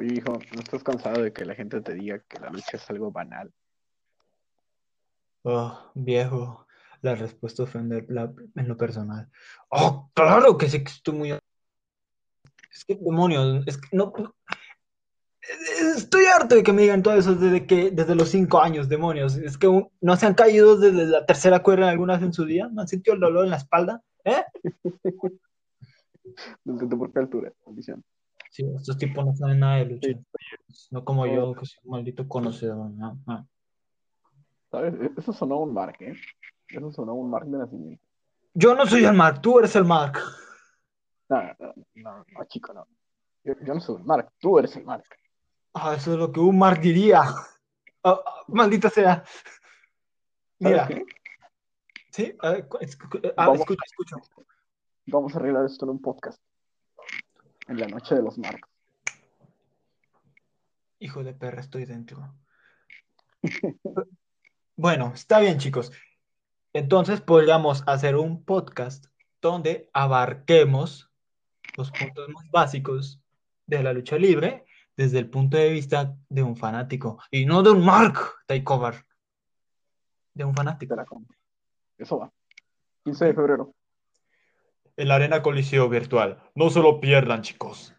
Oye, hijo, ¿no estás cansado de que la gente te diga que la lucha es algo banal? Oh, viejo, la respuesta ofende la- en lo personal. Oh, claro que sí que estoy muy... Es que demonios, es que no... Estoy harto de que me digan todo eso desde que desde los cinco años, demonios. Es que un- no se han caído desde la tercera cuerda alguna vez en su día, no han sentido el dolor en la espalda, ¿eh? ¿Desde tu propia altura? Maldición. Sí, estos tipos no saben nada de lucha. Sí. No como yo, que soy un maldito conocedor. ¿no? Ah. ¿Sabes? E- Eso sonó un mark, ¿eh? Eso sonó un mark de nacimiento. Yo no soy el Mark, tú eres el Mark. No, no, no, no, chico, no. Yo, yo no soy el mark, tú eres el mark. Ah, eso es lo que un Mark diría. Ah, ah, maldita sea. Mira. ¿sí? A ver, cu- escu- Vamos. escucha, escucha. Vamos a arreglar esto en un podcast. En la noche de los marks. Hijo de perra, estoy dentro. Bueno, está bien, chicos. Entonces podríamos hacer un podcast donde abarquemos los puntos más básicos de la lucha libre desde el punto de vista de un fanático y no de un Mark Takeover, de un fanático. Eso va. 15 de febrero. En la Arena Coliseo Virtual. No se lo pierdan, chicos.